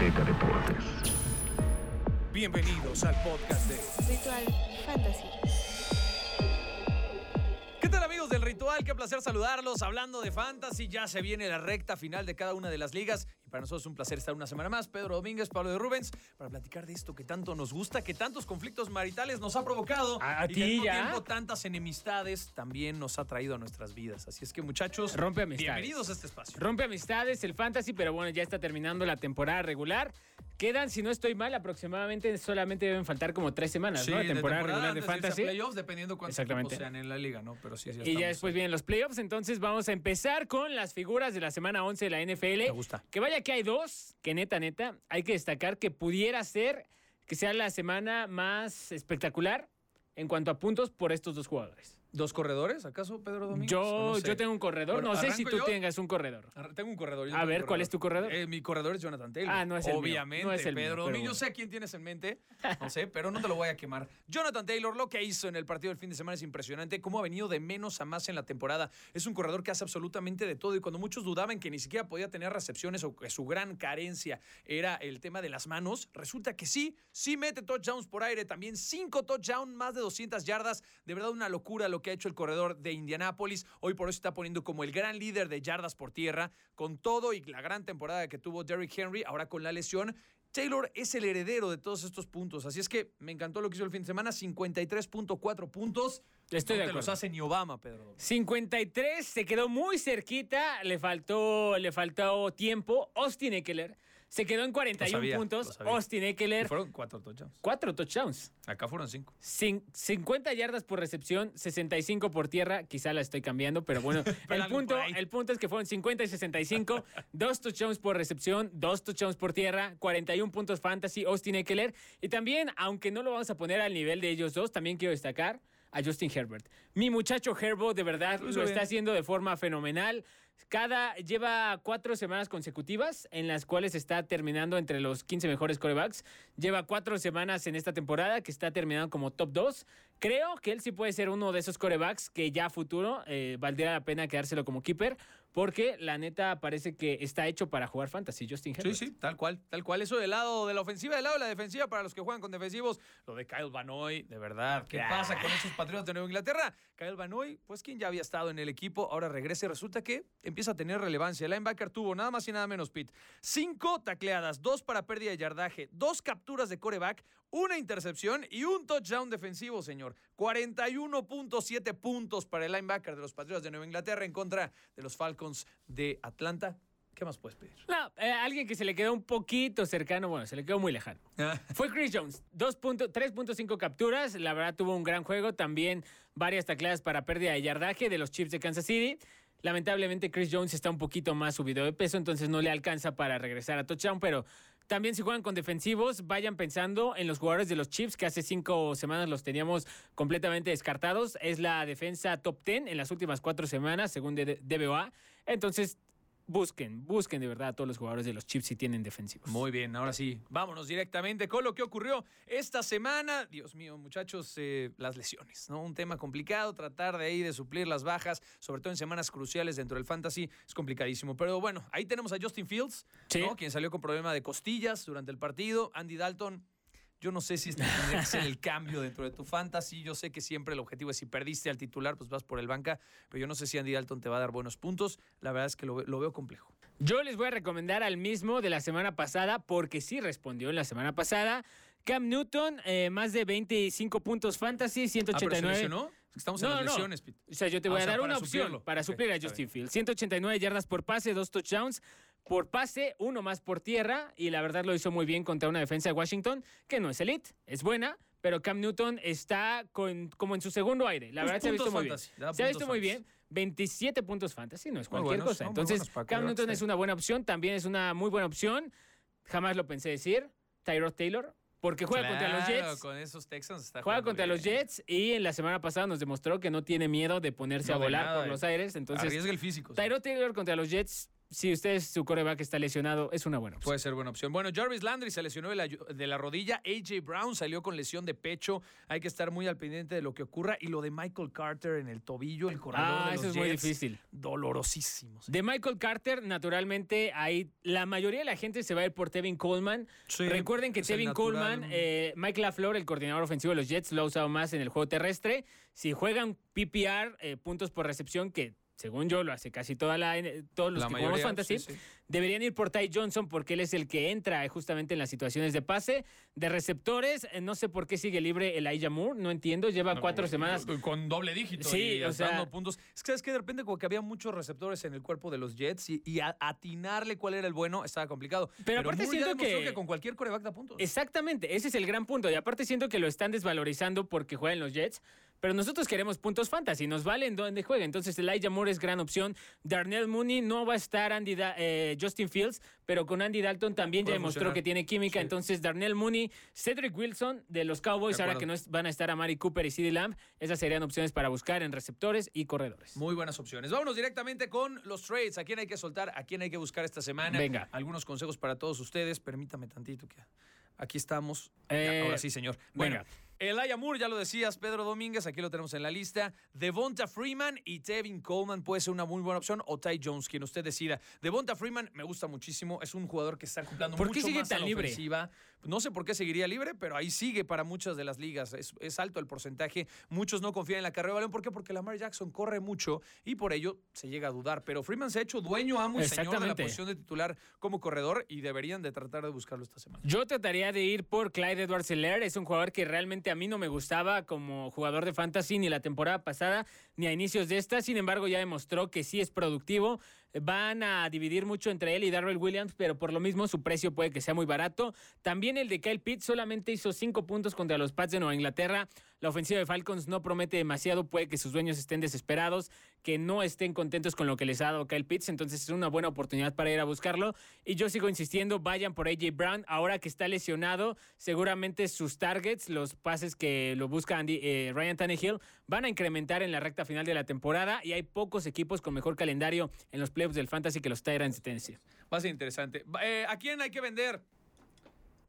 Azteca Deportes. Bienvenidos al podcast de Ritual Fantasy. ¿Qué tal amigos del ritual? Qué placer saludarlos. Hablando de fantasy, ya se viene la recta final de cada una de las ligas para nosotros es un placer estar una semana más. Pedro Domínguez, Pablo de Rubens, para platicar de esto que tanto nos gusta, que tantos conflictos maritales nos ha provocado A- a y ti ya. tiempo tantas enemistades también nos ha traído a nuestras vidas. Así es que muchachos, Rompe amistades. bienvenidos a este espacio. Rompe amistades el fantasy, pero bueno, ya está terminando la temporada regular. Quedan, si no estoy mal, aproximadamente solamente deben faltar como tres semanas, ¿no? La temporada, regular de fantasy. playoffs, dependiendo cuántos Exactamente. sean en la liga, ¿no? Pero sí, sí Y ya después ahí. vienen los playoffs, entonces vamos a empezar con las figuras de la semana 11 de la NFL. Me gusta. Que vaya que hay dos, que neta, neta, hay que destacar que pudiera ser que sea la semana más espectacular en cuanto a puntos por estos dos jugadores. ¿Dos corredores, acaso, Pedro Domínguez? Yo, O no sé. yo tengo un corredor, Bueno, no sé si ¿arranco tú yo? tengas un corredor. Tengo un corredor. yo A ver, ¿cuál es tu corredor? Eh, mi corredor es Jonathan Taylor. Ah, no es el mío, Obviamente, no es el Pedro. Domínguez, bueno. Yo sé quién tienes en mente, no sé, pero no te lo voy a quemar. Jonathan Taylor, lo que hizo en el partido del fin de semana es impresionante. Cómo ha venido de menos a más en la temporada. Es un corredor que hace absolutamente de todo. Y cuando muchos dudaban que ni siquiera podía tener recepciones o que su gran carencia era el tema de las manos, resulta que sí, sí mete touchdowns por aire. También cinco touchdowns, más de 200 yardas. De verdad, una locura lo que ha hecho el corredor de Indianápolis. Hoy por eso está poniendo como el gran líder de yardas por tierra, con todo y la gran temporada que tuvo Derrick Henry, ahora con la lesión. Taylor es el heredero de todos estos puntos. Así es que me encantó lo que hizo el fin de semana. 53.4 puntos. Estoy no de te los hace ni Obama, Pedro. 53, se quedó muy cerquita, le faltó, le faltó tiempo. Austin Eckler se quedó en 41 Lo sabía, puntos. Austin Eckler, fueron cuatro touchdowns. cuatro touchdowns. Acá fueron cinco. Cin- 50 yardas por recepción, 65 por tierra. Quizá la estoy cambiando, pero bueno, el, algo punto, el punto es que fueron 50 y 65. dos touchdowns por recepción, dos touchdowns por tierra, 41 puntos fantasy, Austin Eckler. Y también, aunque no lo vamos a poner al nivel de ellos dos, también quiero destacar a Justin Herbert. Mi muchacho Herbo de verdad Lo lo, está haciendo de forma fenomenal. Cada lleva cuatro semanas consecutivas en las cuales está terminando entre los 15 mejores corebacks. Lleva cuatro semanas en esta temporada que está terminando como top 2. Creo que él sí puede ser uno de esos corebacks que ya a futuro eh, valdría la pena quedárselo como keeper porque la neta parece que está hecho para jugar fantasy. Justin Herbert. Sí, sí, tal cual, tal cual. Eso del lado de la ofensiva, del lado de la defensiva para los que juegan con defensivos. Lo de Kyle Vanoy, de verdad. ¿Qué pasa con esos patriotas de Nueva Inglaterra? Kyle Vanoy, pues quien ya había estado en el equipo, ahora regresa y resulta que empieza a tener relevancia. El linebacker tuvo nada más y nada menos, Pete. Cinco tacleadas, dos para pérdida de yardaje, dos capturas de coreback, una intercepción y un touchdown defensivo, señor. 41.7 puntos para el linebacker de los Patriotas de Nueva Inglaterra en contra de los Falcons de Atlanta. ¿Qué más puedes pedir? No, eh, alguien que se le quedó un poquito cercano, bueno, se le quedó muy lejano. Fue Chris Jones, 2.0 3.5 capturas, la verdad tuvo un gran juego, también varias tacleadas para pérdida de yardaje de los Chiefs de Kansas City. Lamentablemente Chris Jones está un poquito más subido de peso, entonces no le alcanza para regresar a touchdown, pero también si juegan con defensivos, vayan pensando en los jugadores de los Chiefs que hace cinco semanas los teníamos completamente descartados. Es la defensa top 10 en las últimas cuatro semanas, según DBOA. Entonces, busquen, busquen de verdad a todos los jugadores de los Chiefs si tienen defensivos. Muy bien, ahora sí, vámonos directamente con lo que ocurrió esta semana. Dios mío, muchachos, eh, las lesiones, ¿no? Un tema complicado, tratar de ahí de suplir las bajas, sobre todo en semanas cruciales dentro del fantasy, es complicadísimo. Pero bueno, ahí tenemos a Justin Fields, Sí. ¿no? Quien salió con problema de costillas durante el partido. Andy Dalton. Yo no sé si este tendría que ser el cambio dentro de tu fantasy. Yo sé que siempre el objetivo es si perdiste al titular, pues vas por el banca. Pero yo no sé si Andy Dalton te va a dar buenos puntos. La verdad es que lo, ve- lo veo complejo. Yo les voy a recomendar al mismo de la semana pasada, porque sí respondió en la semana pasada. Cam Newton, eh, más de 25 puntos fantasy, Ah, pero se 189. lesionó. Estamos en las lesiones, Pete. O sea, yo te Ah, voy a dar una opción suplirlo. para suplir a Justin. Fields. 189 yardas por pase, dos touchdowns por pase, uno más por tierra. Y la verdad lo hizo muy bien contra una defensa de Washington, que no es elite, es buena. Pero Cam Newton está con, como en su segundo aire. La verdad se ha visto muy fantasy, bien. Se ha visto muy bien. 27 puntos fantasy, no es cualquier buenos, cosa. Entonces, Cam Newton es una buena opción. También es una muy buena opción. Jamás lo pensé decir. Tyrod Taylor. Porque juega contra los Jets. Con esos Texans está Juega contra bien. los Jets y en la semana pasada nos demostró que no tiene miedo de ponerse No, a volar nada, por eh. los aires. Entonces, Arriesga el físico. sí. Tyrod Taylor contra los Jets si usted es su coreback está lesionado, es una buena opción. Puede ser buena opción. Bueno, Jarvis Landry se lesionó de la, de la, rodilla. AJ Brown salió con lesión de pecho. Hay que estar muy al pendiente de lo que ocurra. Y lo de Michael Carter en el tobillo, el corredor ah, de los eso es muy difícil. Dolorosísimo. De Michael Carter, naturalmente, ahí la mayoría de la gente se va a ir por Tevin Coleman. Recuerden que Tevin Coleman, eh, Mike LaFleur, el coordinador ofensivo de los Jets, lo ha usado más en el juego terrestre. Si juegan PPR, eh, puntos por recepción, que según yo lo hace casi toda la, todos los que jugamos fantasy, deberían ir por Ty Johnson porque él es el que entra justamente en las situaciones de pase. De receptores, eh, no sé por qué sigue libre el Elijah Moore, no entiendo, lleva cuatro semanas. Con doble dígito sí, o sea, puntos. Es que, es que de repente como que había muchos receptores en el cuerpo de los Jets y, atinarle cuál era el bueno estaba complicado. Pero, aparte siento que, que, con cualquier coreback da puntos. Exactamente, ese es el gran punto. Y aparte siento que lo están desvalorizando porque juegan los Jets. Pero nosotros queremos puntos fantasy, nos valen donde juegue. Entonces, Elijah Moore es gran opción. Darnell Mooney no va a estar Andy eh, Justin Fields, pero con Andy Dalton también ya demostró que tiene química. Entonces, Darnell Mooney, Cedric Wilson de los Cowboys, ahora que no van a estar a Mari Cooper y CD Lamb, esas serían opciones para buscar en receptores y corredores. Muy buenas opciones. Vámonos directamente con los trades. ¿A quién hay que soltar? ¿A quién hay que buscar esta semana? Venga. Algunos consejos para todos ustedes. Permítame tantito que aquí estamos. ahora sí, señor. Bueno. Elijah Moore, ya lo decías, Pedro Domínguez, aquí lo tenemos en la lista. Devonta Freeman y Tevin Coleman puede ser una muy buena opción. O Ty Jones, quien usted decida. Devonta Freeman me gusta muchísimo. Es un jugador que está cumpliendo ¿Por mucho qué sigue más tan libre? Ofensiva. No sé por qué seguiría libre, pero ahí sigue para muchas de las ligas. Es, alto el porcentaje. Muchos no confían en la carrera de balón. ¿Por qué? Porque Lamar Jackson corre mucho y por ello se llega a dudar. Pero Freeman se ha hecho dueño, amo y señor de la posición de titular como corredor y deberían de tratar de buscarlo esta semana. Yo trataría de ir por Clyde Edwards Hilaire. Es un jugador que realmente a mí no me gustaba como jugador de fantasy ni la temporada pasada ni a inicios de esta. Sin embargo, ya demostró que sí es productivo. Van a dividir mucho entre él y Darrell Williams, pero por lo mismo su precio puede que sea muy barato. También el de Kyle Pitts solamente hizo cinco puntos contra los Pats de Nueva Inglaterra. La ofensiva de Falcons no promete demasiado, puede que sus dueños estén desesperados, que no estén contentos con lo que les ha dado Kyle Pitts, entonces es una buena oportunidad para ir a buscarlo. Y yo sigo insistiendo, vayan por AJ Brown, ahora que está lesionado, seguramente sus targets, los pases que lo busca Andy, eh, Ryan Tannehill, van a incrementar en la recta final de la temporada y hay pocos equipos con mejor calendario en los playoffs del Fantasy que los Tyrants de Tennessee. Va a ser interesante. Eh, ¿A quién hay que vender?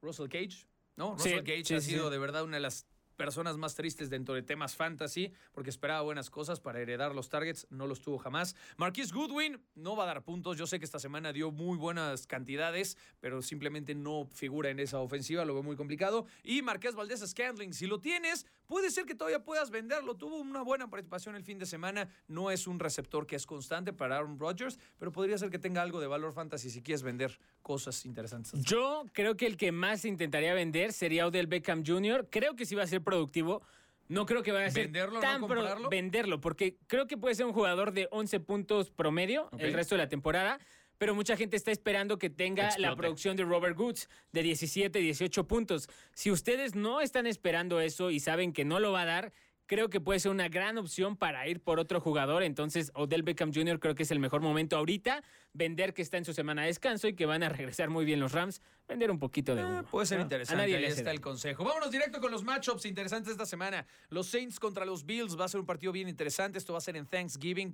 Russell Cage. ¿no? Russell Cage ha sido de verdad una de las personas más tristes dentro de temas fantasy, porque esperaba buenas cosas para heredar los targets, no los tuvo jamás. Marquis Goodwin no va a dar puntos, yo sé que esta semana dio muy buenas cantidades, pero simplemente no figura en esa ofensiva, lo veo muy complicado. Y Marqués Valdés Scandling, si lo tienes, puede ser que todavía puedas venderlo, tuvo una buena participación el fin de semana, no es un receptor que es constante para Aaron Rodgers, pero podría ser que tenga algo de valor fantasy si quieres vender cosas interesantes. Yo creo que el que más intentaría vender sería Odell Beckham Jr., creo que sí va a ser productivo. No creo que vaya a ser ¿Venderlo, tan no comprarlo? venderlo, porque creo que puede ser un jugador de 11 puntos promedio el resto de la temporada, pero mucha gente está esperando que tenga la producción de Robert Woods de 17, 18 puntos. Si ustedes no están esperando eso y saben que no lo va a dar, creo que puede ser una gran opción para ir por otro jugador. Entonces, Odell Beckham Jr. creo que es el mejor momento ahorita. Vender que está en su semana de descanso y que van a regresar muy bien los Rams. Vender un poquito de ah, puede ser interesante. Ahí está el consejo. Vámonos directo con los matchups interesantes esta semana. Los Saints contra los Bills va a ser un partido bien interesante. Esto va a ser en Thanksgiving.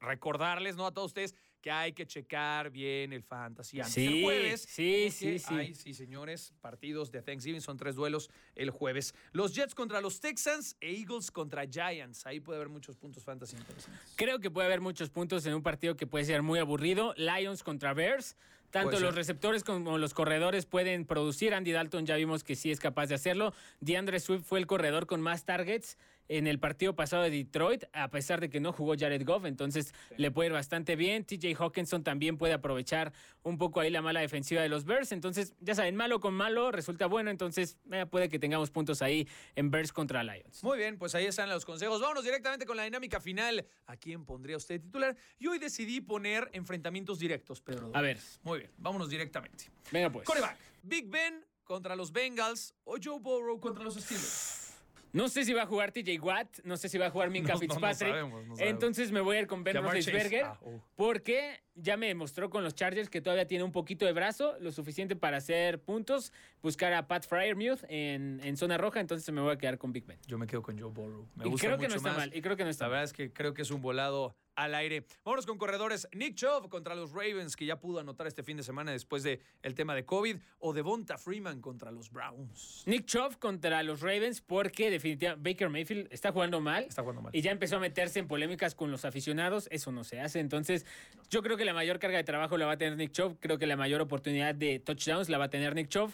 recordarles, ¿no? A todos ustedes que hay que checar bien el fantasy antes sí, jueves. Sí, sí, sí. sí, señores, partidos de Thanksgiving son tres duelos el jueves. Los Jets contra los Texans e Eagles contra Giants. Ahí puede haber muchos puntos fantasy interesantes. Creo que puede haber muchos puntos en un partido que puede ser muy aburrido. Lions contra Bears. Tanto los receptores como los corredores pueden producir. Andy Dalton ya vimos que sí es capaz de hacerlo. DeAndre Swift fue el corredor con más targets en el partido pasado de Detroit, a pesar de que no jugó Jared Goff, entonces le puede ir bastante bien. TJ Hawkinson también puede aprovechar un poco ahí la mala defensiva de los Bears, entonces ya saben, malo con malo resulta bueno, entonces eh, puede que tengamos puntos ahí en Bears contra Lions. Muy bien, pues ahí están los consejos. Vámonos directamente con la dinámica final. ¿A quién pondría usted titular? Y hoy decidí poner enfrentamientos directos, Pedro. A ver. Muy bien, vámonos directamente. Venga pues. Coreback, Big Ben contra los Bengals o Joe Burrow contra los Steelers. No sé si va a jugar TJ Watt, no sé si va a jugar Minka Fitzpatrick. Entonces me voy a ir con Ben Roethlisberger ah, oh. porque ya me demostró con los Chargers que todavía tiene un poquito de brazo, lo suficiente para hacer puntos, buscar a Pat Fryermuth en, en zona roja, entonces me voy a quedar con Big Ben. Yo me quedo con Joe Burrow. y creo que no está mal, y creo que no está La verdad es que creo que es un volado al aire. Vámonos con corredores. Nick Chubb contra los Ravens, que ya pudo anotar este fin de semana después del el tema de COVID, o Devonta Freeman contra los Browns. Nick Chubb contra los Ravens porque definitivamente Baker Mayfield está jugando mal. Está jugando mal. Y ya empezó a meterse en polémicas con los aficionados. Eso no se hace. Entonces, yo creo que la mayor carga de trabajo la va a tener Nick Chubb. Creo que la mayor oportunidad de touchdowns la va a tener Nick Chubb.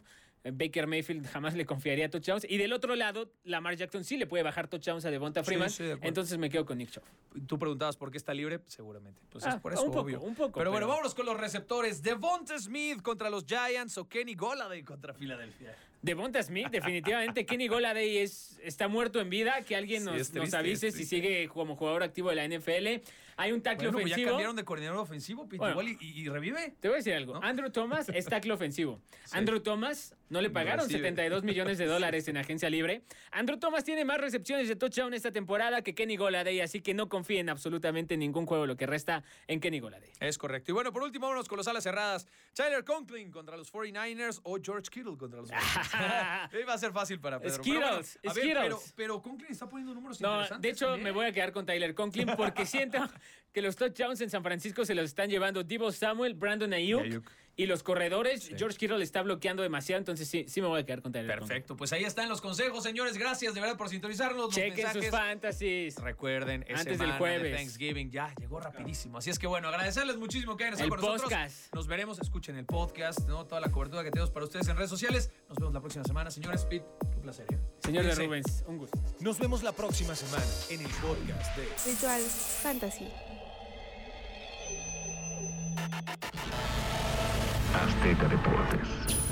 Baker Mayfield jamás le confiaría touchdowns. Y del otro lado, Lamar Jackson sí le puede bajar touchdowns a Devonta Freeman. entonces me quedo con Nick Chubb. Tú preguntabas por qué está libre, seguramente. Pues es ah, por eso, un poco, Un poco, pero, bueno, vámonos con los receptores. Devonta Smith contra los Giants o Kenny Golladay contra Filadelfia. Devonta Smith, definitivamente. Kenny Golladay es, está muerto en vida. Que alguien nos, avise si sigue como jugador activo de la NFL. Hay un tackle bueno, ofensivo. Ya cambiaron de coordinador ofensivo, igual y, revive. Te voy a decir algo. Andrew Thomas es tackle ofensivo. Andrew Thomas no le pagaron 72 millones de dólares en agencia libre. Andrew Thomas tiene más recepciones de touchdown esta temporada que Kenny Golladay, así que no confíen absolutamente en ningún juego lo que resta en Kenny Golladay. Es correcto. Y bueno, por último, vámonos con las alas cerradas. Tyler Conklin contra los 49ers o George Kittle contra los Va a ser fácil para Pedro. Skittles, pero, pero, Conklin está poniendo números no, De hecho, me voy a quedar con Tyler Conklin porque siento que los touchdowns en San Francisco se los están llevando Divo Samuel, Brandon Ayuk. Y los corredores, George Kittle está bloqueando demasiado, entonces sí, sí me voy a quedar con Tyler Perfecto, pues ahí están los consejos, señores. Gracias de verdad por sintonizarnos. Chequen sus fantasies. Recuerden, antes del jueves. Thanksgiving ya llegó rapidísimo. Así es que bueno, agradecerles muchísimo que hayan estado con nosotros. Nos veremos, escuchen el podcast, ¿no? toda la cobertura que tenemos para ustedes en redes sociales. Nos vemos la próxima semana. Señores, Pete, un placer. ¿eh? Señor de Rubens, un gusto. Nos vemos la próxima semana en el podcast de Ritual Fantasy. Azteca Deportes.